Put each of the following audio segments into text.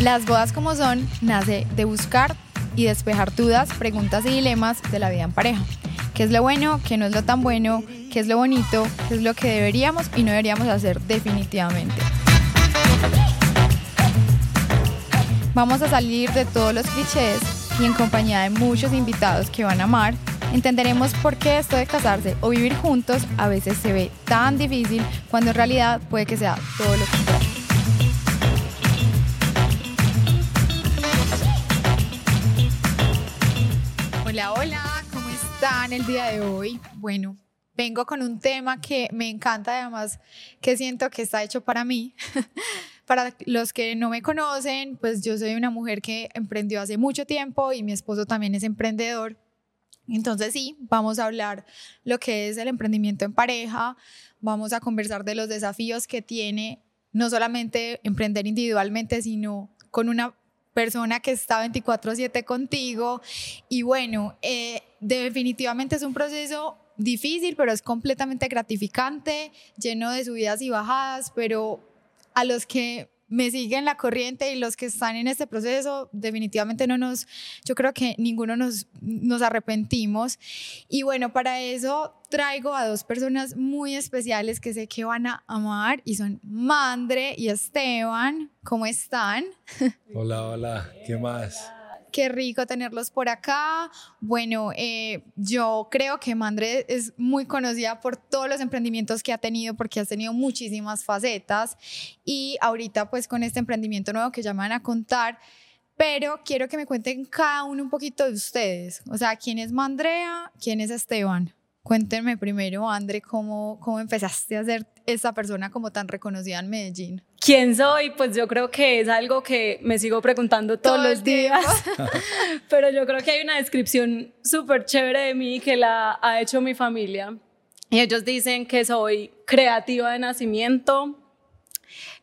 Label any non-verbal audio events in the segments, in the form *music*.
Las bodas como son nace de buscar y despejar dudas, preguntas y dilemas de la vida en pareja. ¿Qué es lo bueno? ¿Qué no es lo tan bueno? ¿Qué es lo bonito? ¿Qué es lo que deberíamos y no deberíamos hacer definitivamente? Vamos a salir de todos los clichés y en compañía de muchos invitados que van a amar, entenderemos por qué esto de casarse o vivir juntos a veces se ve tan difícil cuando en realidad puede que sea todo lo contrario. Están el día de hoy? Bueno, vengo con un tema que me encanta, además que siento que está hecho para mí. *laughs* para los que no me conocen, pues yo soy una mujer que emprendió hace mucho tiempo y mi esposo también es emprendedor. Entonces sí, vamos a hablar lo que es el emprendimiento en pareja, vamos a conversar de los desafíos que tiene no solamente emprender individualmente, sino con una persona que está 24/7 contigo. Y bueno, eh, definitivamente es un proceso difícil, pero es completamente gratificante, lleno de subidas y bajadas, pero a los que me siguen la corriente y los que están en este proceso, definitivamente no nos, yo creo que ninguno nos, nos arrepentimos. Y bueno, para eso traigo a dos personas muy especiales que sé que van a amar y son Mandre y Esteban. ¿Cómo están? Hola, hola, ¿qué más? Qué rico tenerlos por acá. Bueno, eh, yo creo que Mandre es muy conocida por todos los emprendimientos que ha tenido, porque has tenido muchísimas facetas. Y ahorita, pues, con este emprendimiento nuevo que ya me van a contar, pero quiero que me cuenten cada uno un poquito de ustedes. O sea, ¿quién es Mandrea? ¿Quién es Esteban? Cuéntenme primero, André, cómo, cómo empezaste a ser esa persona como tan reconocida en Medellín. ¿Quién soy? Pues yo creo que es algo que me sigo preguntando todos los días, *laughs* pero yo creo que hay una descripción súper chévere de mí que la ha hecho mi familia. Y ellos dicen que soy creativa de nacimiento,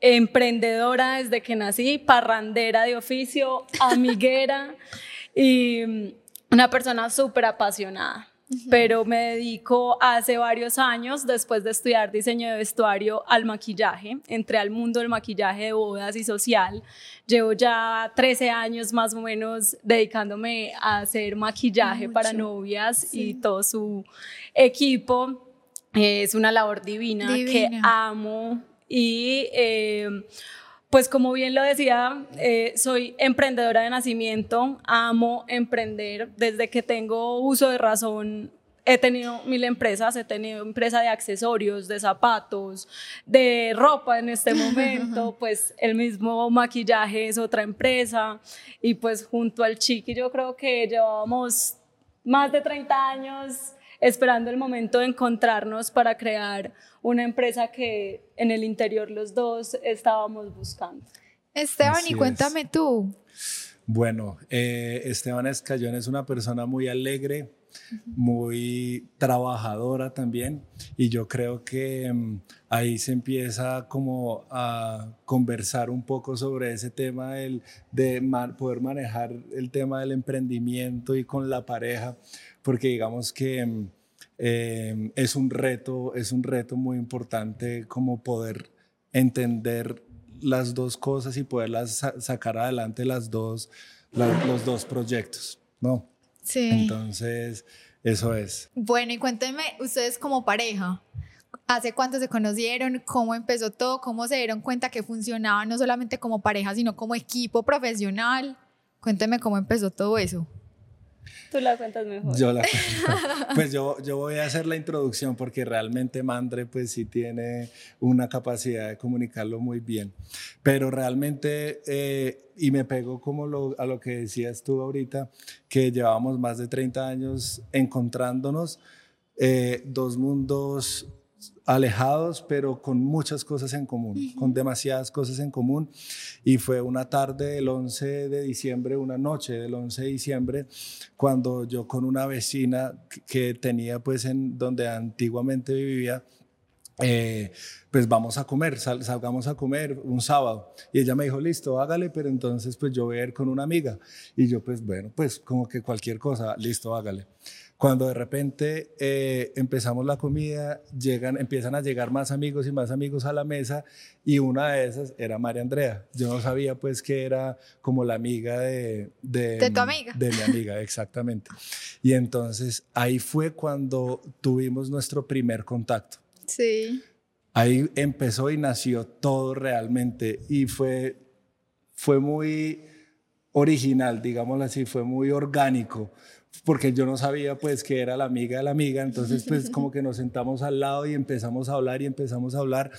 emprendedora desde que nací, parrandera de oficio, amiguera y una persona súper apasionada pero me dedico hace varios años, después de estudiar diseño de vestuario, al maquillaje. Entré al mundo del maquillaje de bodas y social. Llevo ya 13 años más o menos dedicándome a hacer maquillaje para novias y todo su equipo. Es una labor divina, que amo y... Eh, pues como bien lo decía, eh, soy emprendedora de nacimiento, amo emprender. Desde que tengo uso de razón, he tenido mil empresas, he tenido empresa de accesorios, de zapatos, de ropa en este *laughs* momento, pues el mismo maquillaje es otra empresa y pues junto al Chiqui yo creo que llevamos más de 30 años esperando el momento de encontrarnos para crear una empresa que en el interior los dos estábamos buscando. Esteban, y cuéntame tú. Bueno, eh, Esteban Escayón es una persona muy alegre, muy trabajadora también y yo creo que mm, ahí se empieza como a conversar un poco sobre ese tema del, de poder manejar el tema del emprendimiento y con la pareja porque digamos que em, es un reto, es un reto muy importante como poder entender las dos cosas y poderlas sacar adelante las dos, los dos proyectos, ¿no? Sí. Entonces, eso es. Bueno, y cuéntenme, ustedes como pareja, ¿hace cuánto se conocieron? ¿Cómo empezó todo? ¿Cómo se dieron cuenta que funcionaba no solamente como pareja, sino como equipo profesional? Cuéntenme cómo empezó todo eso. Tú la cuentas mejor. Yo la *laughs* Pues yo, yo voy a hacer la introducción porque realmente Mandre pues sí tiene una capacidad de comunicarlo muy bien. Pero realmente, eh, y me pego como lo, a lo que decías tú ahorita, que llevamos más de 30 años encontrándonos, eh, dos mundos alejados, pero con muchas cosas en común, con demasiadas cosas en común. Y fue una tarde del 11 de diciembre, una noche del 11 de diciembre, cuando yo con una vecina que tenía pues en donde antiguamente vivía, eh, pues vamos a comer, salgamos a comer un sábado. Y ella me dijo, listo, hágale, pero entonces pues yo voy a ir con una amiga. Y yo pues bueno, pues como que cualquier cosa, listo, hágale. Cuando de repente eh, empezamos la comida, llegan, empiezan a llegar más amigos y más amigos a la mesa y una de esas era María Andrea. Yo no sabía pues que era como la amiga de... De, de tu amiga. De mi amiga, exactamente. Y entonces ahí fue cuando tuvimos nuestro primer contacto. Sí. Ahí empezó y nació todo realmente y fue, fue muy original, digámoslo así, fue muy orgánico, porque yo no sabía pues que era la amiga de la amiga, entonces pues como que nos sentamos al lado y empezamos a hablar y empezamos a hablar.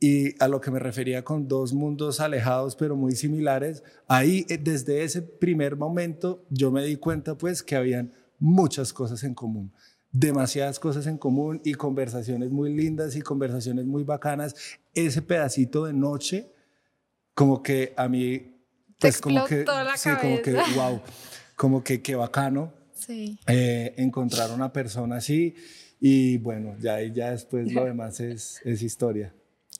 Y a lo que me refería con dos mundos alejados pero muy similares, ahí eh, desde ese primer momento yo me di cuenta pues que habían muchas cosas en común demasiadas cosas en común y conversaciones muy lindas y conversaciones muy bacanas. Ese pedacito de noche, como que a mí, pues como que, sí, como que, wow, como que qué bacano sí. eh, encontrar una persona así y bueno, ya, ya después lo demás es, es historia.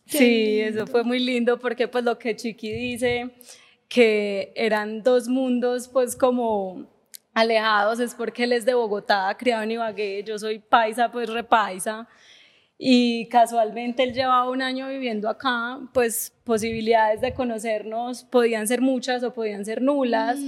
Sí, eso fue muy lindo porque pues lo que Chiqui dice, que eran dos mundos pues como alejados es porque él es de Bogotá, criado en Ibagué, yo soy paisa, pues repaisa. Y casualmente él llevaba un año viviendo acá, pues posibilidades de conocernos podían ser muchas o podían ser nulas.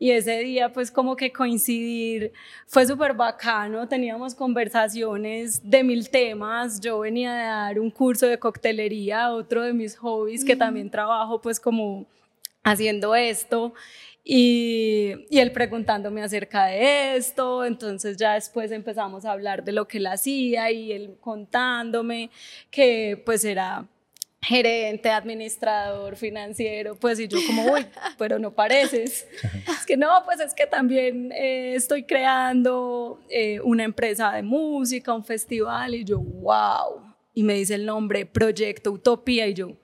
Y ese día, pues como que coincidir fue súper bacano. Teníamos conversaciones de mil temas. Yo venía de dar un curso de coctelería, otro de mis hobbies, que también trabajo pues como haciendo esto. Y, él preguntándome acerca de esto, entonces ya después empezamos a hablar de lo que él hacía y él contándome que pues era gerente, administrador, financiero, pues y yo como, uy, pero no pareces. Es que no, pues es que también eh, estoy creando eh, una empresa de música, un festival y yo, wow. Y me dice el nombre, Proyecto Utopía y yo,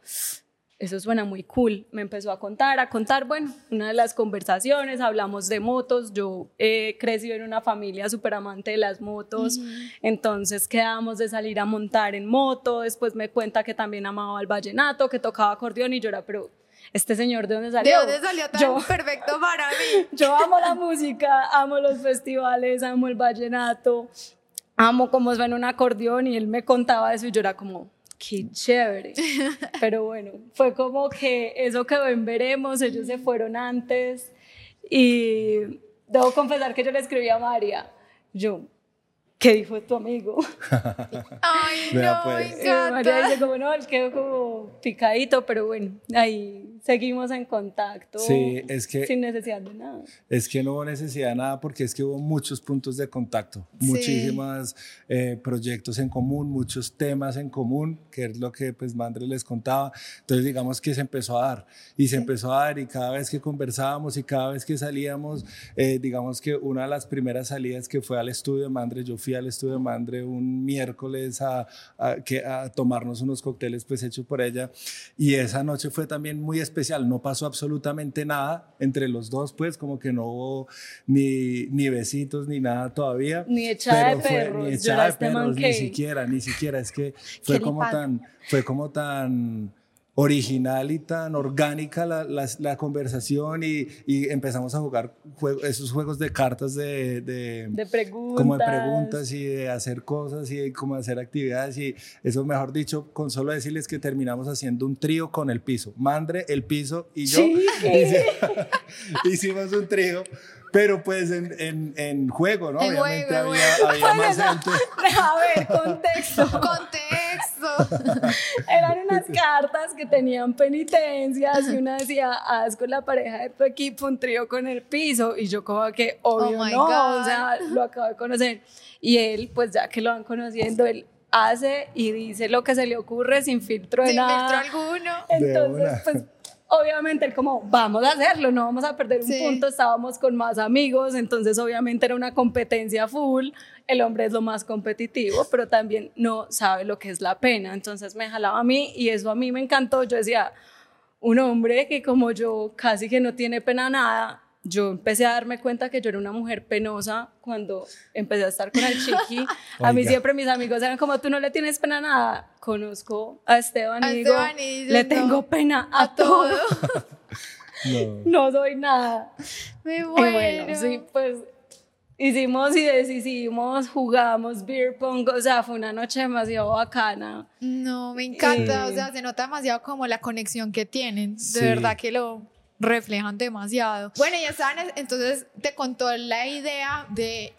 eso suena muy cool. Me empezó a contar, a contar, bueno, una de las conversaciones, hablamos de motos, yo he crecido en una familia súper amante de las motos, entonces quedamos de salir a montar en moto, después me cuenta que también amaba el vallenato, que tocaba acordeón y yo era, pero este señor, ¿de dónde salió? ¿De dónde salió tan perfecto para mí? *laughs* Yo amo la música, amo los festivales, amo el vallenato, amo cómo suena un acordeón y él me contaba eso y yo era como qué chévere. *laughs* Pero bueno, fue como que eso quedó en veremos, ellos se fueron antes y debo confesar que yo le escribí a María, yo, ¿qué dijo tu amigo? *laughs* Ay, no, pues. María dice como, no, él quedó como picadito, pero bueno, ahí seguimos en contacto sí, es que, sin necesidad de nada. Es que no hubo necesidad de nada porque es que hubo muchos puntos de contacto, muchísimos eh, proyectos en común, muchos temas en común, que es lo que pues Mandre les contaba. Entonces digamos que se empezó a dar y se empezó a dar y cada vez que conversábamos y cada vez que salíamos, eh, digamos que una de las primeras salidas que fue al estudio de Mandre, yo fui al estudio de Mandre un miércoles a, a, que, a tomarnos unos cócteles pues hechos por ella y esa noche fue también muy especial especial, no pasó absolutamente nada entre los dos, pues como que no hubo ni, ni besitos ni nada todavía. Ni echada de perros, ni echada de perros, ni siquiera, ni siquiera, es que *laughs* fue como tan, fue como tan original y tan orgánica la, la, conversación y, y, empezamos a jugar esos juegos de cartas de, de, de, preguntas. como de preguntas y de hacer cosas y de como hacer actividades y eso mejor dicho con solo decirles que terminamos haciendo un trío con el piso Mandre el piso y yo ¿Sí? *laughs* hicimos un trío pero pues en, en, en juego, ¿no? En Obviamente juego, había, bueno. había más gente. *laughs* A ver, contexto. Contexto. *laughs* Eran unas cartas que tenían penitencias y una decía, haz con la pareja de tu equipo un trío con el piso. Y yo como que, obvio, Oh my no, God. o sea, lo acabo de conocer. Y él, pues ya que lo van conociendo, él hace y dice lo que se le ocurre sin filtro de Sin nada. filtro alguno. Entonces, pues obviamente él como, vamos a hacerlo, no vamos a perder un Sí. punto, estábamos con más amigos, entonces obviamente era una competencia full, el hombre es lo más competitivo, pero también no sabe lo que es la pena, entonces me jalaba a mí y eso a mí me encantó, yo decía, un hombre que como yo casi que no tiene pena nada, yo empecé a darme cuenta que yo era una mujer penosa cuando empecé a estar con el chiqui. *laughs* A mí siempre mis amigos eran como, tú no le tienes pena a nada. Conozco a Esteban A y digo, Esteban y dices, le no, tengo pena a, A todo. *laughs* No. *laughs* no doy nada. Me Y bueno, sí, pues hicimos y decidimos, jugamos beer pong, o sea, fue una noche demasiado bacana. No, me encanta, o sea, se nota demasiado como la conexión que tienen, de verdad que lo reflejan demasiado. Bueno, ya saben, entonces te contó la idea de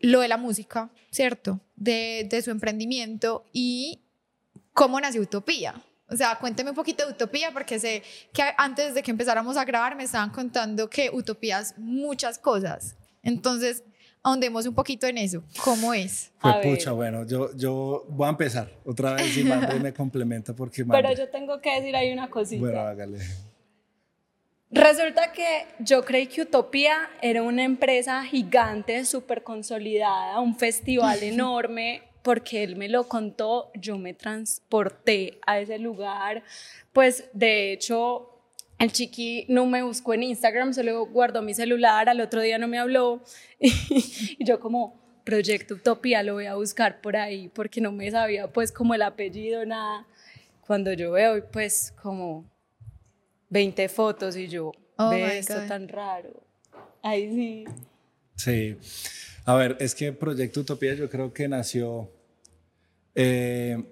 lo de la música, ¿cierto? De, de su emprendimiento y cómo nació Utopía. O sea, cuénteme un poquito de Utopía, porque sé que antes de que empezáramos a grabar me estaban contando que Utopía es muchas cosas. Entonces, ahondemos un poquito en eso. ¿Cómo es? Fue pucha, bueno, yo, yo voy a empezar otra vez y Madre me *laughs* complementa porque... Pero yo tengo que decir ahí una cosita. Bueno, hágale. Resulta que yo creí que Utopía era una empresa gigante, súper consolidada, un festival *laughs* enorme, porque él me lo contó, yo me transporté a ese lugar, pues de hecho el chiqui no me buscó en Instagram, solo guardó mi celular, al otro día no me habló *laughs* y, yo como Proyecto Utopía lo voy a buscar por ahí porque no me sabía pues como el apellido, nada. Cuando yo veo pues como 20 fotos y yo, oh ve esto tan raro. Ahí sí. Sí. A ver, es que Proyecto Utopía yo creo que nació eh,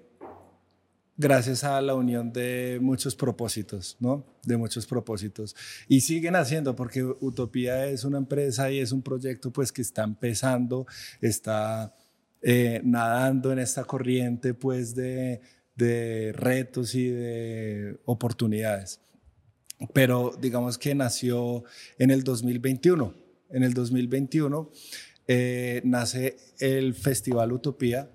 gracias a la unión de muchos propósitos, ¿no? De muchos propósitos. Y siguen haciendo, porque Utopía es una empresa y es un proyecto pues que está empezando, está eh, nadando en esta corriente pues de, de retos y de oportunidades. Pero digamos que nació en el 2021. En el 2021 eh, nace el Festival Utopía,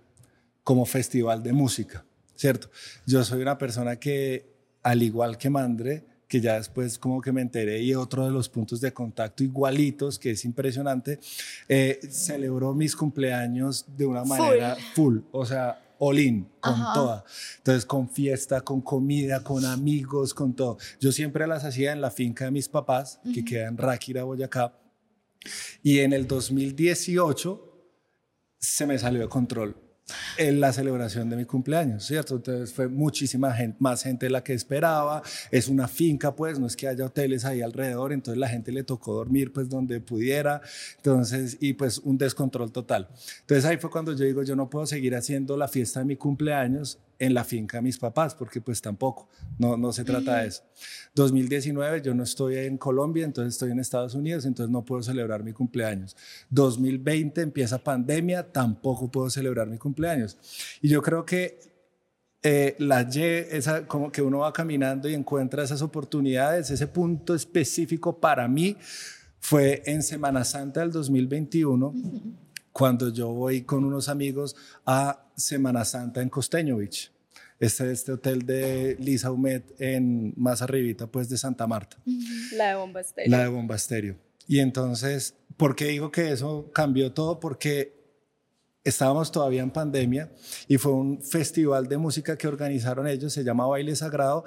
como festival de música, ¿cierto? Yo soy una persona que, al igual que Mandre, que ya después como que me enteré y otro de los puntos de contacto igualitos, que es impresionante, eh, celebró mis cumpleaños de una manera full, o sea, all in, con toda. Entonces, con fiesta, con comida, con amigos, con todo. Yo siempre las hacía en la finca de mis papás, que queda en Ráquira, Boyacá. Y en el 2018 se me salió de control en la celebración de mi cumpleaños, ¿cierto? Entonces fue muchísima gente, más gente de la que esperaba, es una finca, pues, no es que haya hoteles ahí alrededor, entonces la gente le tocó dormir, pues, donde pudiera, entonces, y pues un descontrol total. Entonces ahí fue cuando yo digo, yo no puedo seguir haciendo la fiesta de mi cumpleaños en la finca de mis papás, porque pues tampoco, no, no se trata de eso. 2019 yo no estoy en Colombia, entonces estoy en Estados Unidos, entonces no puedo celebrar mi cumpleaños. 2020 empieza pandemia, tampoco puedo celebrar mi cumpleaños. Y yo creo que eh, la Y, esa, como que uno va caminando y encuentra esas oportunidades, ese punto específico para mí fue en Semana Santa del 2021 cuando yo voy con unos amigos a Semana Santa en Costeño Beach. Este, este hotel de Lisa Humet en más arribita pues de Santa Marta. La de Bombasterio. La de Bombasterio. Y entonces, ¿por qué digo que eso cambió todo? Porque estábamos todavía en pandemia y fue un festival de música que organizaron ellos, se llama Baile Sagrado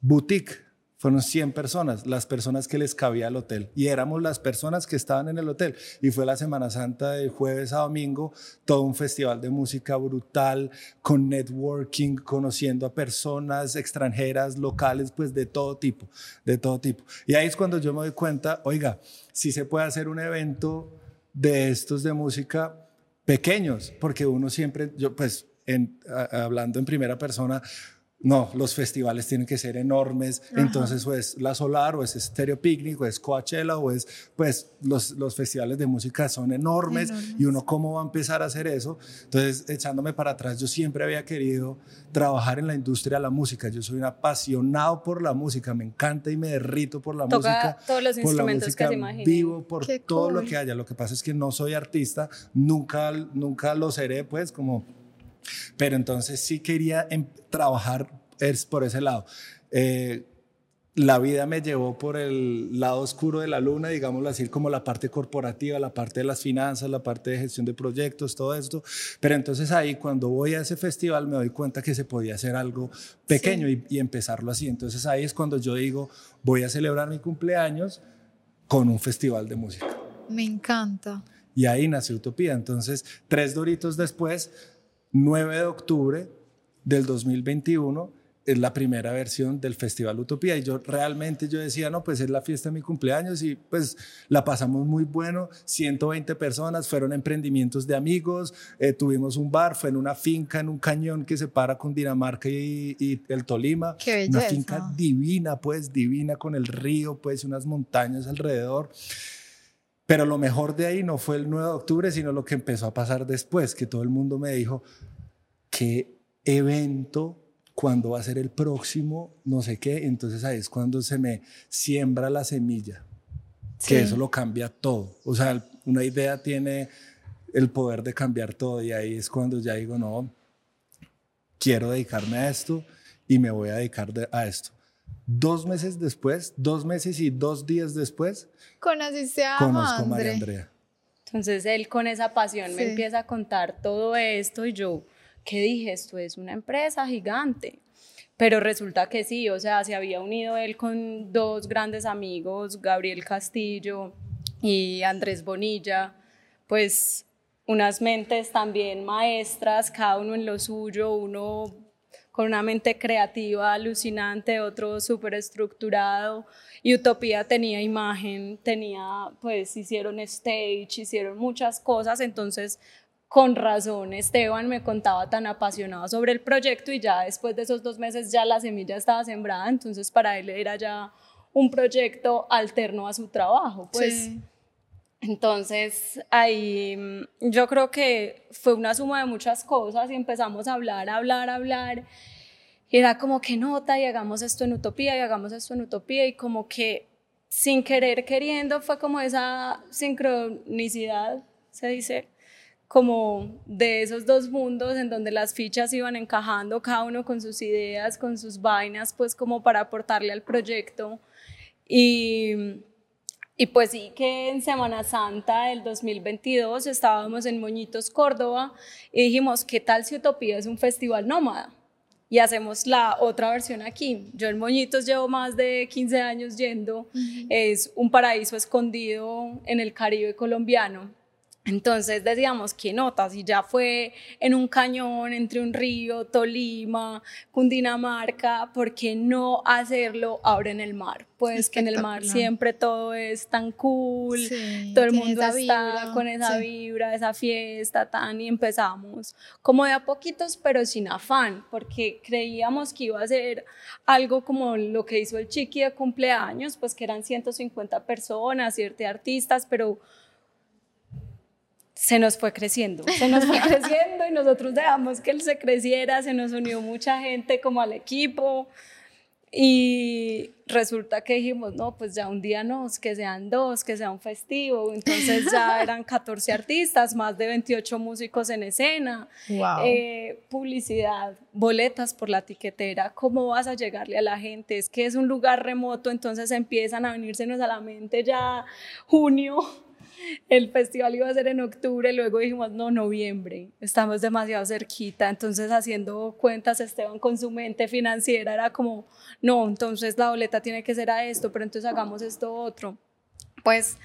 Boutique fueron 100 personas, las personas que les cabía al hotel. Y éramos las personas que estaban en el hotel. Y fue la Semana Santa de jueves a domingo, todo un festival de música brutal, con networking, conociendo a personas extranjeras, locales, pues de todo tipo, de todo tipo. Y ahí es cuando yo me doy cuenta, oiga, si se puede hacer un evento de estos de música pequeños, porque uno siempre, yo pues en, hablando en primera persona, no, los festivales tienen que ser enormes, entonces o es La Solar o es Stereo Picnic o es Coachella o es, pues los, los festivales de música son enormes, y uno cómo va a empezar a hacer eso. Entonces, echándome para atrás, yo siempre había querido trabajar en la industria de la música, yo soy un apasionado por la música, me encanta y me derrito por la música. todos los instrumentos que se imaginen. Vivo por todo lo que haya, lo que pasa es que no soy artista, nunca, nunca lo seré, pues como pero entonces sí quería em, trabajar por ese lado. Eh, la vida me llevó por el lado oscuro de la luna, digámoslo así, como la parte corporativa, la parte de las finanzas, la parte de gestión de proyectos, todo esto. Pero entonces ahí cuando voy a ese festival me doy cuenta que se podía hacer algo pequeño y, y, empezarlo así. Entonces ahí es cuando yo digo, voy a celebrar mi cumpleaños con un festival de música. Me encanta. Y ahí nació Utopía. Entonces, tres doritos después 9 de octubre del 2021 es la primera versión del Festival Utopía. Y yo realmente yo decía, no, pues es la fiesta de mi cumpleaños y pues la pasamos muy bueno, 120 personas, fueron emprendimientos de amigos, eh, tuvimos un bar, fue en una finca, en un cañón que separa con Dinamarca y, y el Tolima, Qué una finca divina, pues divina con el río, pues unas montañas alrededor. Pero lo mejor de ahí no fue el 9 de octubre, sino lo que empezó a pasar después, que todo el mundo me dijo, qué evento, cuándo va a ser el próximo, no sé qué. Entonces ahí es cuando se me siembra la semilla, que Sí. eso lo cambia todo. O sea, una idea tiene el poder de cambiar todo y ahí es cuando ya digo, no, quiero dedicarme a esto y me voy a dedicar de- a esto. Dos meses después, dos meses y dos días después, Conociste a conozco a María. Andrea. Entonces él con esa pasión me empieza a contar todo esto y yo, ¿qué dije? Esto es una empresa gigante. Pero resulta que sí, o sea, se había unido él con dos grandes amigos, Gabriel Castillo y Andrés Bonilla, pues unas mentes también maestras, cada uno en lo suyo, uno con una mente creativa alucinante, otro súper estructurado. Y Utopía tenía imagen, tenía, pues hicieron stage, hicieron muchas cosas, entonces con razón Esteban me contaba tan apasionado sobre el proyecto y ya después de esos dos meses ya la semilla estaba sembrada, entonces para él era ya un proyecto alterno a su trabajo, pues Sí. Entonces, ahí mm, yo creo que fue una suma de muchas cosas y empezamos a hablar, hablar, hablar. Y era como que nota y hagamos esto en utopía y hagamos esto en utopía y como que sin querer queriendo fue como esa sincronicidad, se dice, como de esos dos mundos en donde las fichas iban encajando, cada uno con sus ideas, con sus vainas, pues como para aportarle al proyecto. Y, y pues sí que en Semana Santa del 2022 estábamos en Moñitos, Córdoba, y dijimos, ¿qué tal si Utopía es un festival nómada? Y hacemos la otra versión aquí. Yo en Moñitos llevo más de 15 años yendo. Es un paraíso escondido en el Caribe colombiano. Entonces decíamos, ¿qué notas? Y ya fue en un cañón, entre un río, Tolima, Cundinamarca, ¿por qué no hacerlo ahora en el mar? Pues que en el mar siempre todo es tan cool, Sí, todo el mundo está vibra, con esa sí. vibra, esa fiesta, tan, y empezamos como de a poquitos, pero sin afán, porque creíamos que iba a ser algo como lo que hizo el Chiqui de cumpleaños, pues que eran 150 personas, siete artistas, pero se nos fue creciendo, se nos fue *laughs* creciendo y nosotros dejamos que él se creciera, se nos unió mucha gente como al equipo y resulta que dijimos, no, pues ya un día no, que sean dos, que sea un festivo, entonces ya *laughs* eran 14 artistas, más de 28 músicos en escena, Wow. eh, publicidad, boletas por la tiquetera, ¿cómo vas a llegarle a la gente? Es que es un lugar remoto, entonces empiezan a venírsenos a la mente ya junio, el festival iba a ser en octubre, luego dijimos, no, noviembre, estamos demasiado cerquita, entonces haciendo cuentas Esteban con su mente financiera era como, no, entonces la boleta tiene que ser a esto, pero entonces hagamos esto otro. Pues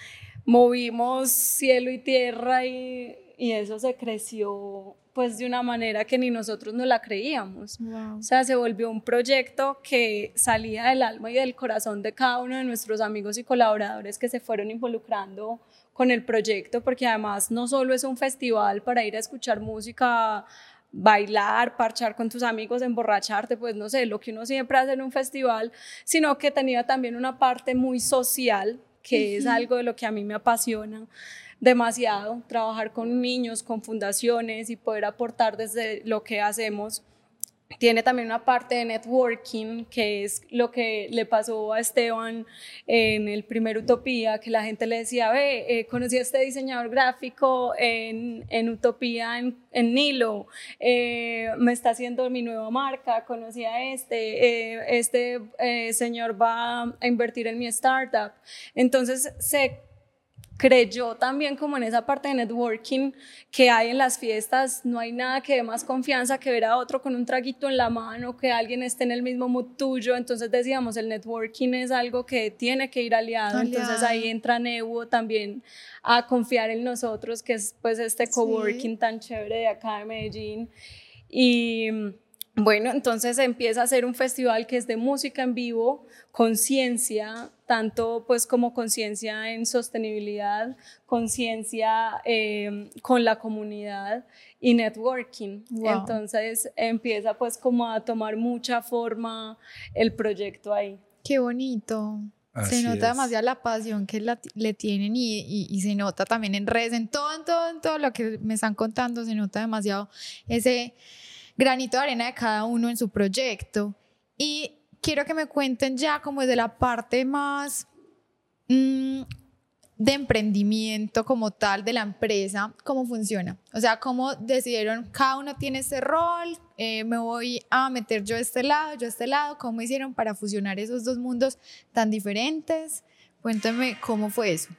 movimos cielo y tierra y, y eso se creció pues de una manera que ni nosotros no la creíamos. Wow. O sea, se volvió un proyecto que salía del alma y del corazón de cada uno de nuestros amigos y colaboradores que se fueron involucrando con el proyecto, porque además no solo es un festival para ir a escuchar música, bailar, parchar con tus amigos, emborracharte, pues no sé, lo que uno siempre hace en un festival, sino que tenía también una parte muy social, que es algo de lo que a mí me apasiona demasiado, trabajar con niños, con fundaciones y poder aportar desde lo que hacemos. Tiene también una parte de networking, que es lo que le pasó a Esteban en el primer Utopía, que la gente le decía, ve, eh, conocí a este diseñador gráfico en, en Utopía, en, en Nilo, eh, me está haciendo mi nueva marca, conocí a este, eh, este eh, señor va a invertir en mi startup. Entonces se creyó también como en esa parte de networking que hay en las fiestas, no hay nada que dé más confianza que ver a otro con un traguito en la mano, que alguien esté en el mismo mood tuyo, entonces decíamos, el networking es algo que tiene que ir aliado, entonces Aliado. ahí entra Nevo también a confiar en nosotros, que es pues este Sí. coworking tan chévere de acá de Medellín, y bueno, entonces empieza a ser un festival que es de música en vivo, conciencia, tanto pues como conciencia en sostenibilidad, conciencia eh, con la comunidad y networking. Entonces empieza pues como a tomar mucha forma el proyecto ahí. Qué bonito. se nota demasiado la pasión que le tienen y, y, se nota también en redes, en todo, en todo, en todo lo que me están contando, se nota demasiado ese granito de arena de cada uno en su proyecto. Y quiero que me cuenten ya como de la parte más mm, de emprendimiento como tal de la empresa, cómo funciona. O sea, cómo decidieron, cada uno tiene ese rol, eh, me voy a meter yo a este lado, yo a este lado, cómo hicieron para fusionar esos dos mundos tan diferentes. Cuéntame cómo fue eso.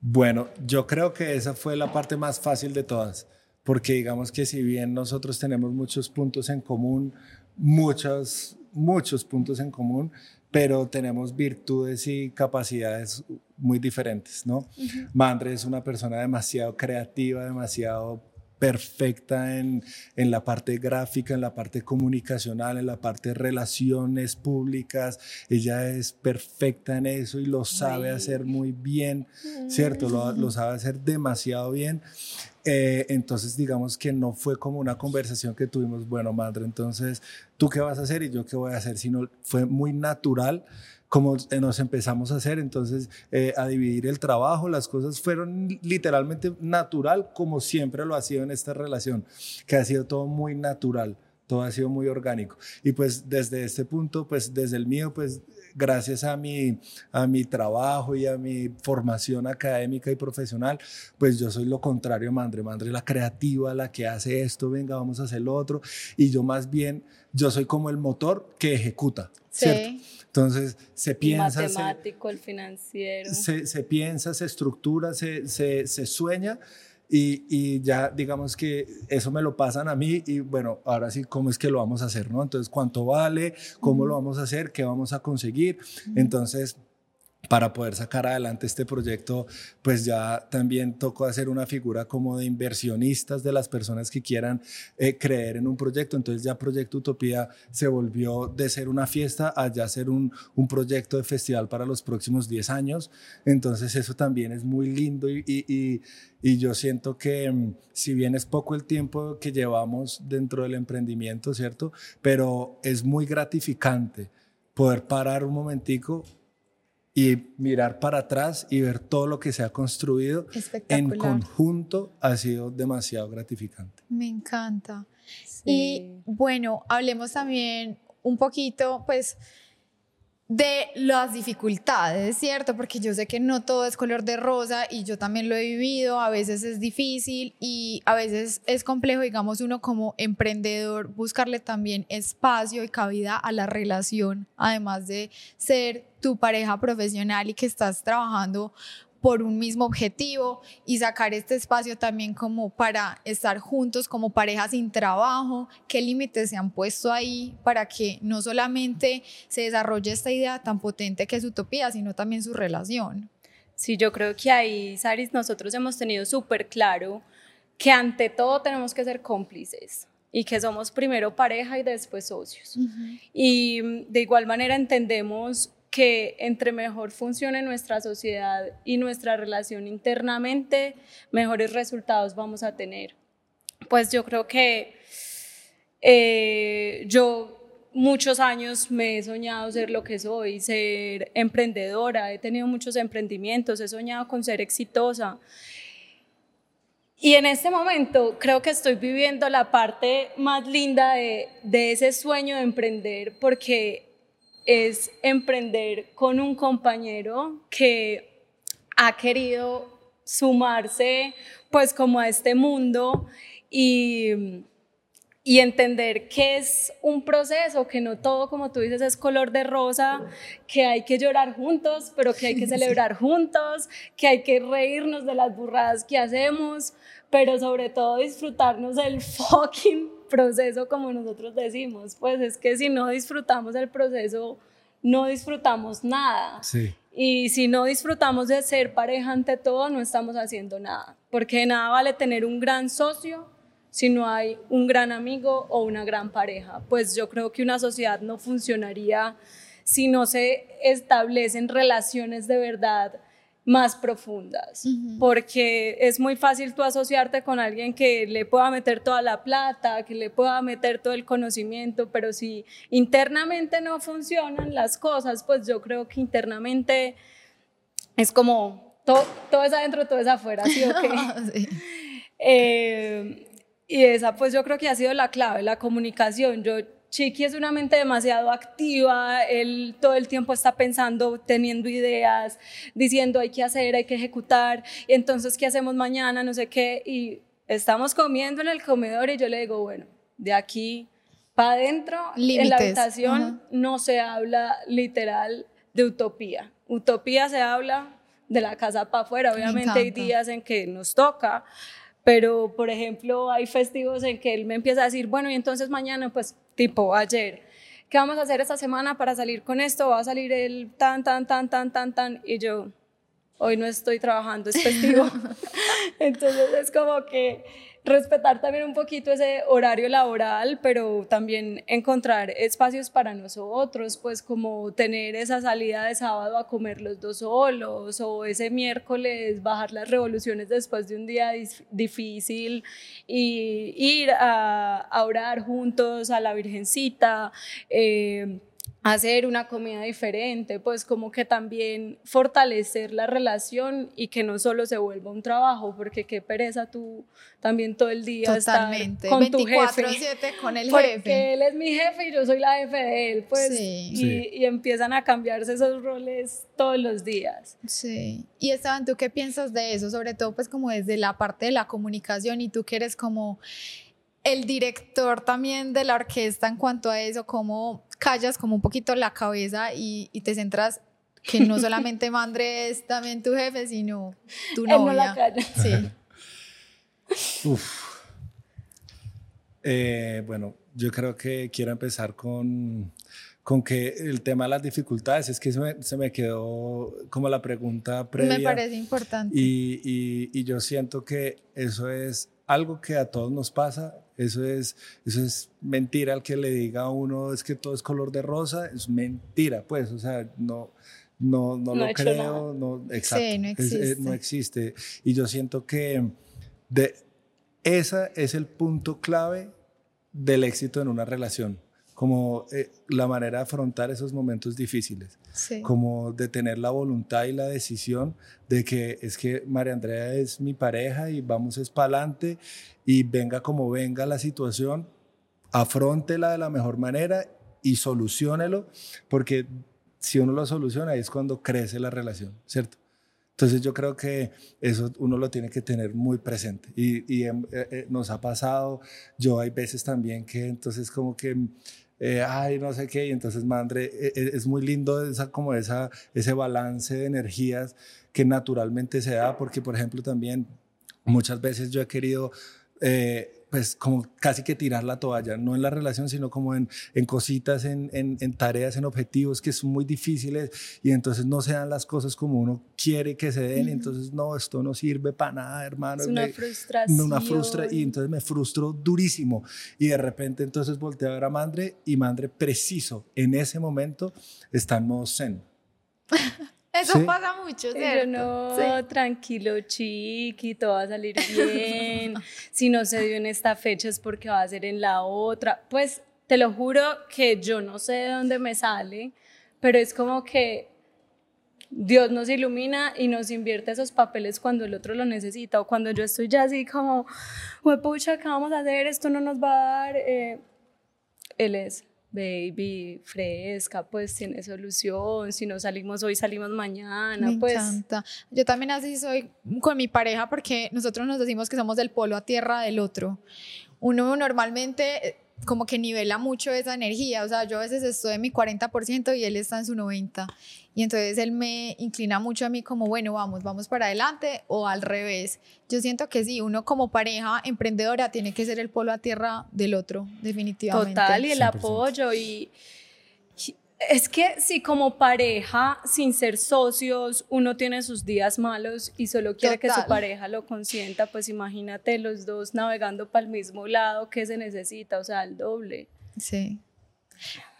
Bueno, yo creo que esa fue la parte más fácil de todas porque digamos que si bien nosotros tenemos muchos puntos en común, muchos, muchos puntos en común, pero tenemos virtudes y capacidades muy diferentes, ¿no? Mandre es una persona demasiado creativa, demasiado perfecta en, en, la parte gráfica, en la parte comunicacional, en la parte de relaciones públicas. Ella es perfecta en eso y lo sabe hacer muy bien, ¿cierto? Lo, lo sabe hacer demasiado bien. Eh, entonces, digamos que no fue como una conversación que tuvimos, bueno, madre, entonces, ¿tú qué vas a hacer y yo qué voy a hacer? Sino fue muy natural como eh, nos empezamos a hacer, entonces, eh, a dividir el trabajo, las cosas fueron literalmente natural, como siempre lo ha sido en esta relación, que ha sido todo muy natural todo ha sido muy orgánico. Y pues desde este punto, pues desde el mío, pues gracias a mi, a mi trabajo y a mi formación académica y profesional, pues yo soy lo contrario a Mandre. Mandre es la creativa, la que hace esto, venga, vamos a hacer lo otro. Y yo más bien, yo soy como el motor que ejecuta, ¿cierto? Entonces se piensa... El matemático, el financiero. Se, se, piensa, se estructura, se, se, se sueña y, ya digamos que eso me lo pasan a mí y bueno, ahora sí, ¿cómo es que lo vamos a hacer? ¿no? Entonces, ¿cuánto vale? ¿Cómo lo vamos a hacer? ¿Qué vamos a conseguir? Entonces, para poder sacar adelante este proyecto, pues ya también tocó hacer una figura como de inversionistas de las personas que quieran eh, creer en un proyecto. Entonces ya Proyecto Utopía se volvió de ser una fiesta a ya ser un, proyecto de festival para los próximos 10 años. Entonces eso también es muy lindo y, y, y yo siento que mm, si bien es poco el tiempo que llevamos dentro del emprendimiento, ¿cierto? Pero es muy gratificante poder parar un momentico y mirar para atrás y ver todo lo que se ha construido en conjunto ha sido demasiado gratificante. Me encanta. Y bueno, hablemos también un poquito, pues, de las dificultades, ¿cierto? Porque yo sé que no todo es color de rosa y yo también lo he vivido, a veces es difícil y a veces es complejo, digamos, uno como emprendedor buscarle también espacio y cabida a la relación, además de ser tu pareja profesional y que estás trabajando por un mismo objetivo y sacar este espacio también como para estar juntos como pareja sin trabajo, qué límites se han puesto ahí para que no solamente se desarrolle esta idea tan potente que es utopía, sino también su relación. Sí, yo creo que ahí, Saris, nosotros hemos tenido súper claro que ante todo tenemos que ser cómplices y que somos primero pareja y después socios. Y de igual manera entendemos que entre mejor funcione nuestra sociedad y nuestra relación internamente, mejores resultados vamos a tener. Pues yo creo que eh, yo muchos años me he soñado ser lo que soy, ser emprendedora, he tenido muchos emprendimientos, he soñado con ser exitosa. Y en este momento creo que estoy viviendo la parte más linda de, de ese sueño de emprender porque es emprender con un compañero que ha querido sumarse pues como a este mundo y, y entender que es un proceso, que no todo, como tú dices, es color de rosa, que hay que llorar juntos, pero que hay que *laughs* celebrar juntos, que hay que reírnos de las burradas que hacemos, pero sobre todo disfrutarnos del fucking proceso como nosotros decimos, pues es que si no disfrutamos el proceso, no disfrutamos nada. Sí. Y si no disfrutamos de ser pareja ante todo, no estamos haciendo nada, porque nada vale tener un gran socio si no hay un gran amigo o una gran pareja. Pues yo creo que una sociedad no funcionaría si no se establecen relaciones de verdad más profundas, porque es muy fácil tú asociarte con alguien que le pueda meter toda la plata, que le pueda meter todo el conocimiento, pero si internamente no funcionan las cosas, pues yo creo que internamente es como todo, todo es adentro, todo es afuera, ¿sí o? *laughs* Eh, y esa pues yo creo que ha sido la clave, la comunicación. Yo Chiqui es una mente demasiado activa, él todo el tiempo está pensando, teniendo ideas, diciendo hay que hacer, hay que ejecutar, y entonces qué hacemos mañana, no sé qué, y estamos comiendo en el comedor y yo le digo, bueno, de aquí para adentro, en la habitación no se habla literal de utopía. Utopía se habla de la casa para afuera, obviamente hay días en que nos toca, pero por ejemplo hay festivos en que él me empieza a decir, bueno, y entonces mañana pues tipo ayer, ¿qué vamos a hacer esta semana para salir con esto? Va a salir el tan, tan, tan, tan, tan, tan, y yo, hoy no estoy trabajando, es festivo. *laughs* *laughs* Entonces es como que respetar también un poquito ese horario laboral, pero también encontrar espacios para nosotros, pues como tener esa salida de sábado a comer los dos solos o ese miércoles bajar las revoluciones después de un día difícil y ir a, orar juntos a la Virgencita. Eh, hacer una comida diferente, pues como que también fortalecer la relación y que no solo se vuelva un trabajo, porque qué pereza tú también todo el día Totalmente. estar con tu jefe. con el porque jefe. él es mi jefe y yo soy la jefe de él, pues, y, y, empiezan a cambiarse esos roles todos los días. Sí. Y Esteban, ¿tú qué piensas de eso? Sobre todo pues como desde la parte de la comunicación y tú que eres como el director también de la orquesta en cuanto a eso, cómo callas como un poquito la cabeza y, te centras que no *laughs* solamente Mandre es también tu jefe, sino tu novia. No la calla. Sí. *laughs* Uf. Eh, bueno, yo creo que quiero empezar con, con que el tema de las dificultades es que se me, se me quedó como la pregunta previa. Me parece importante. Y, y, y yo siento que eso es algo que a todos nos pasa eso es, eso es mentira al que le diga a uno es que todo es color de rosa, es mentira, pues, o sea, no, no, no, lo creo, no, exacto, no, existe. no existe. Y yo siento que de, esa es el punto clave del éxito en una relación como eh, la manera de afrontar esos momentos difíciles, como de tener la voluntad y la decisión de que es que María Andrea es mi pareja y vamos es para adelante y venga como venga la situación, afrontela de la mejor manera y solucionelo, porque si uno lo soluciona ahí es cuando crece la relación, ¿cierto? Entonces yo creo que eso uno lo tiene que tener muy presente y, em, eh, eh, nos ha pasado, yo hay veces también que entonces como que eh, ay, no sé qué, y entonces Mandre, e, e, es muy lindo esa, como esa, ese balance de energías que naturalmente se da, porque por ejemplo también muchas veces yo he querido... Eh, pues como casi que tirar la toalla, no en la relación, sino como en, en cositas, en, en, tareas, en objetivos que son muy difíciles y entonces no se dan las cosas como uno quiere que se den, y entonces no, esto no sirve para nada, hermano. Es una frustración. Una frustra y entonces me frustro durísimo y de repente entonces volteé a ver a Mandre y Mandre preciso en ese momento está en modo *laughs* zen. Eso pasa mucho, ¿cierto? no, tranquilo, chiquito, va a salir *laughs* bien. si no se dio en esta fecha es porque va a ser en la otra. Pues te lo juro que yo no sé de dónde me sale, pero es como que Dios nos ilumina y nos invierte esos papeles cuando el otro lo necesita o cuando yo estoy ya así como, pucha, ¿qué vamos a hacer? Esto no nos va a dar. Eh, él es baby, fresca, pues tiene solución, si no salimos hoy, salimos mañana, Me pues. encanta. Yo también así soy con mi pareja porque nosotros nos decimos que somos del polo a tierra del otro. Uno normalmente como que nivela mucho esa energía, o sea, yo a veces estoy en mi 40% y él está en su 90%. Y entonces él me inclina mucho a mí como, bueno, vamos, vamos para adelante o al revés. Yo siento que sí, uno como pareja emprendedora tiene que ser el polo a tierra del otro, definitivamente. Total, y el apoyo y Es que si como pareja, sin ser socios, uno tiene sus días malos y solo quiere que su pareja lo consienta, pues imagínate los dos navegando para el mismo lado que se necesita, o sea, el doble. Sí.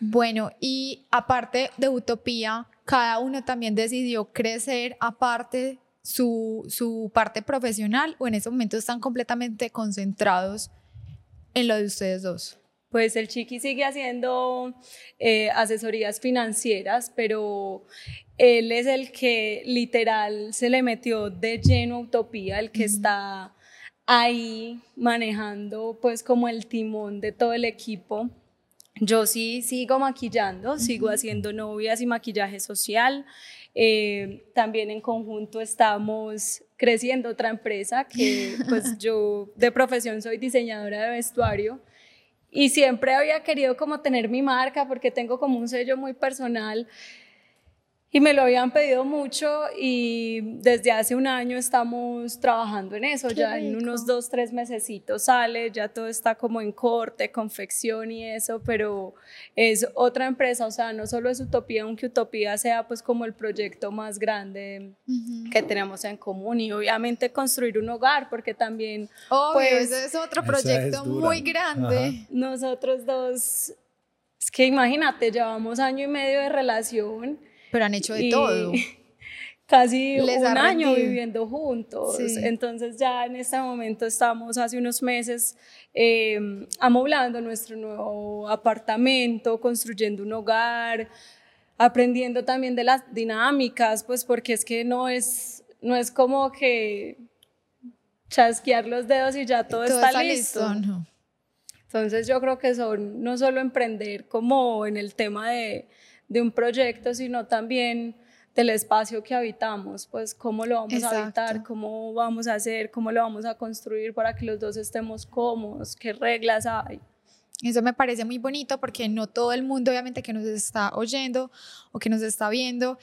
Bueno, y aparte de Utopía, cada uno también decidió crecer aparte su, su parte profesional o en ese momento están completamente concentrados en lo de ustedes dos. Pues el Chiqui sigue haciendo eh, asesorías financieras, pero él es el que literal se le metió de lleno a Utopía, el que está ahí manejando pues como el timón de todo el equipo. Yo sí sigo maquillando, sigo haciendo novias y maquillaje social. Eh, también en conjunto estamos creciendo otra empresa que pues *laughs* yo de profesión soy diseñadora de vestuario y siempre había querido como tener mi marca porque tengo como un sello muy personal y me lo habían pedido mucho y desde hace un año estamos trabajando en eso, ya en unos dos, tres mesecitos sale, ya todo está como en corte, confección y eso, pero es otra empresa, o sea, no solo es Utopía, aunque Utopía sea pues como el proyecto más grande que tenemos en común y obviamente construir un hogar, porque también... pues, es otro proyecto muy grande. Nosotros dos, es que imagínate, llevamos año y medio de relación pero han hecho de todo. *laughs* Casi un año viviendo juntos. Entonces ya en este momento estamos hace unos meses em, amoblando nuestro nuevo apartamento, construyendo un hogar, aprendiendo también de las dinámicas, pues porque es que no es, no es como que chasquear los dedos y ya todo, está, listo. Entonces yo creo que son no solo emprender como en el tema de de un proyecto, sino también del espacio que habitamos, pues cómo lo vamos a habitar, cómo vamos a hacer, cómo lo vamos a construir para que los dos estemos cómodos, qué reglas hay. Eso me parece muy bonito porque no todo el mundo, obviamente, que nos está oyendo o que nos está viendo,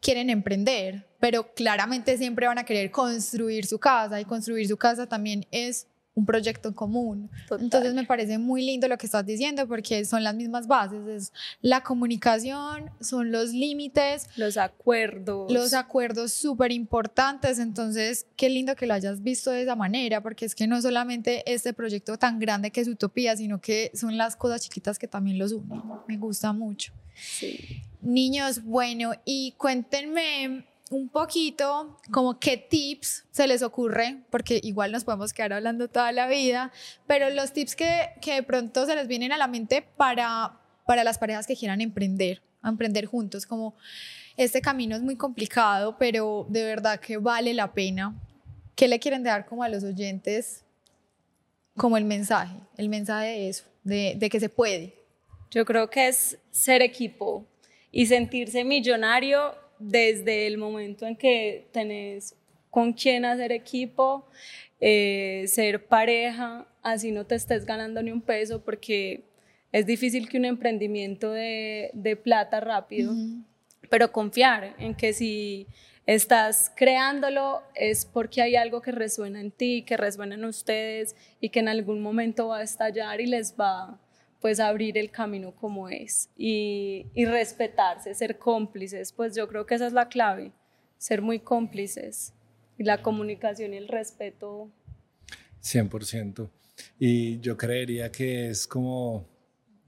quieren emprender, pero claramente siempre van a querer construir su casa y construir su casa también es un proyecto en común. Entonces me parece muy lindo lo que estás diciendo porque son las mismas bases, es la comunicación, son los límites, los acuerdos. Los acuerdos súper importantes, entonces qué lindo que lo hayas visto de esa manera porque es que no solamente este proyecto tan grande que es Utopía, sino que son las cosas chiquitas que también los unen. Me gusta mucho. Sí. Niños, bueno, y cuéntenme un poquito como qué tips se les ocurre, porque igual nos podemos quedar hablando toda la vida, pero los tips que, que de pronto se les vienen a la mente para, para las parejas que quieran emprender, emprender juntos, como este camino es muy complicado, pero de verdad que vale la pena. ¿Qué le quieren dar como a los oyentes como el mensaje, el mensaje de eso, de, de que se puede? Yo creo que es ser equipo y sentirse millonario desde el momento en que tenés con quién hacer equipo, eh, ser pareja, así no te estés ganando ni un peso, porque es difícil que un emprendimiento de, de plata rápido, pero confiar en que si estás creándolo es porque hay algo que resuena en ti, que resuena en ustedes y que en algún momento va a estallar y les va pues abrir el camino como es y, y respetarse, ser cómplices, pues yo creo que esa es la clave, ser muy cómplices y la comunicación y el respeto. 100%. Y yo creería que es como,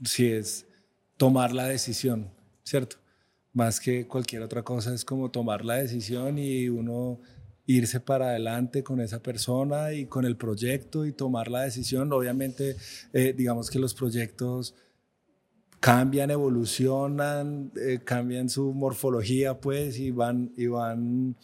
si es tomar la decisión, ¿cierto? Más que cualquier otra cosa, es como tomar la decisión y uno irse para adelante con esa persona y con el proyecto y tomar la decisión. Obviamente, eh, digamos que los proyectos cambian, evolucionan, eh, cambian su morfología, pues, y van, y van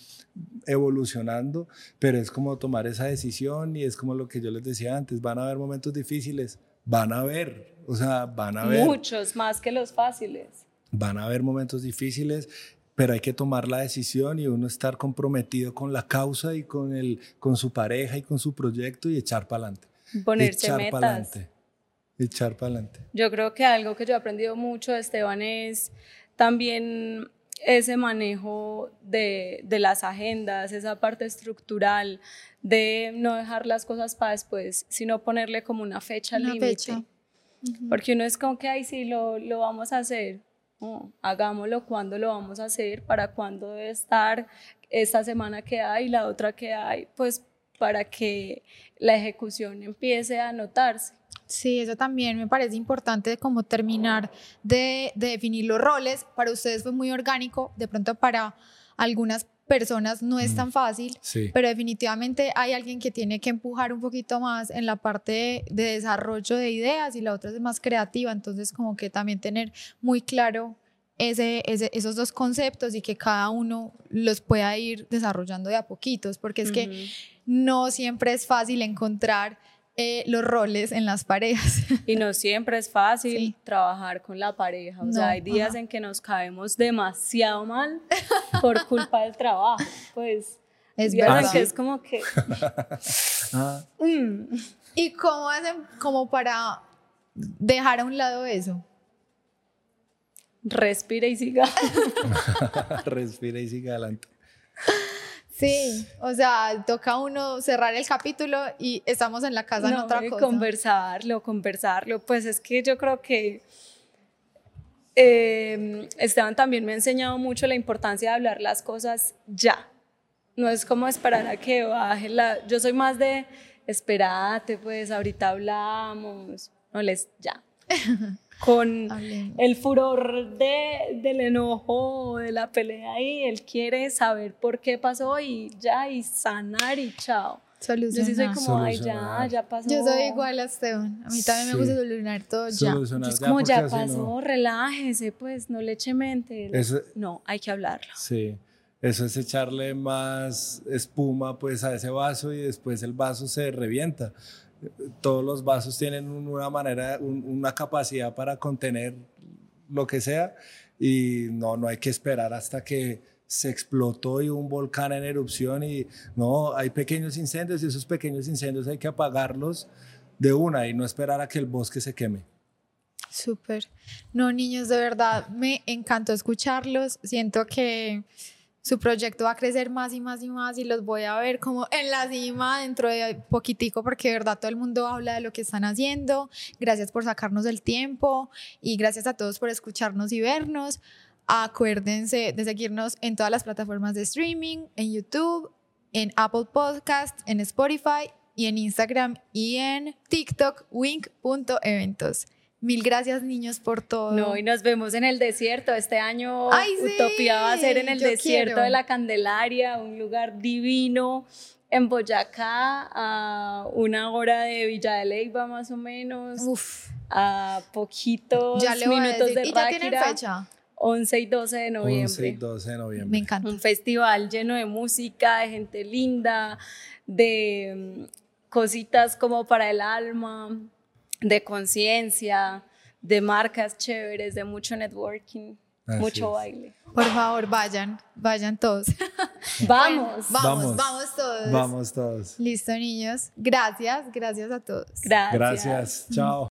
evolucionando, pero es como tomar esa decisión y es como lo que yo les decía antes, van a haber momentos difíciles, van a haber, o sea, van a haber... Muchos, más que los fáciles. Van a haber momentos difíciles pero hay que tomar la decisión y uno estar comprometido con la causa y con, el, con su pareja y con su proyecto y echar para adelante. Ponerse echar metas. adelante. Echar para adelante. Yo creo que algo que yo he aprendido mucho, Esteban, es también ese manejo de, de, las agendas, esa parte estructural, de no dejar las cosas para después, sino ponerle como una fecha límite. Porque uno es como que, ay, sí, lo, lo vamos a hacer, hagámoslo, cuándo lo vamos a hacer, para cuándo debe estar, esta semana que hay, la otra que hay, pues para que la ejecución empiece a notarse. Sí, eso también me parece importante como terminar de, de, definir los roles. Para ustedes fue muy orgánico, de pronto para algunas personas no es tan fácil, pero definitivamente hay alguien que tiene que empujar un poquito más en la parte de, desarrollo de ideas y la otra es más creativa, entonces como que también tener muy claro ese, esos dos conceptos y que cada uno los pueda ir desarrollando de a poquitos, porque es que no siempre es fácil encontrar eh, los roles en las parejas. *laughs* Y no siempre es fácil trabajar con la pareja. O sea, hay días en que nos caemos demasiado mal por *laughs* culpa del trabajo. Pues es verdad. que es como que. *laughs* Ah. Mm. ¿Y cómo hacen como para dejar a un lado eso? Respira y siga. Respira y siga adelante. Sí, o sea, toca uno cerrar el capítulo y estamos en la casa en otra cosa. Conversarlo, conversarlo. Pues es que yo creo que eh, Esteban también me ha enseñado mucho la importancia de hablar las cosas ya. No es como esperar a que baje la... Yo soy más de, espérate, pues ahorita hablamos. No les, ya. *laughs* con el furor de, del enojo, de la pelea y él quiere saber por qué pasó y ya, y sanar y chao. Solucionar. Yo sí soy como, ay, ya, ya pasó. Yo soy igual a Esteban. A mí también me gusta solucionar todo ya. es como, ya pasó, relájese, pues, no le eche mente. no, hay que hablarlo. Sí. Eso es echarle más espuma pues a ese vaso y después el vaso se revienta todos los vasos tienen una manera, una capacidad para contener lo que sea y no, no hay que esperar hasta que se explotó y un volcán en erupción y no, hay pequeños incendios y esos pequeños incendios hay que apagarlos de una y no esperar a que el bosque se queme. Súper. No, niños, de verdad, me encantó escucharlos. Siento que su proyecto va a crecer más y más y más y los voy a ver como en la cima dentro de poquitico porque de verdad todo el mundo habla de lo que están haciendo. Gracias por sacarnos el tiempo y gracias a todos por escucharnos y vernos. Acuérdense de seguirnos en todas las plataformas de streaming, en YouTube, en Apple Podcast, en Spotify y en Instagram y en TikTok, wink.eventos. Mil gracias, niños, por todo. No, y nos vemos en el desierto. Este año Utopía va a ser en el desierto de la Candelaria, un lugar divino en Boyacá, a una hora de Villa de Leyva más o menos. Uf. A poquitos minutos de ¿Y ya tienen fecha? 11 y 12 de noviembre. 11 y 12 de noviembre. Me encanta. Un festival lleno de música, de gente linda, de mm, cositas como para el alma de conciencia, de marcas chéveres, de mucho networking, mucho baile. Por favor, vayan, vayan todos. *laughs* vamos. vamos, vamos, todos. Vamos todos. Listo, niños. Gracias, gracias a todos. Gracias. Gracias. Chao.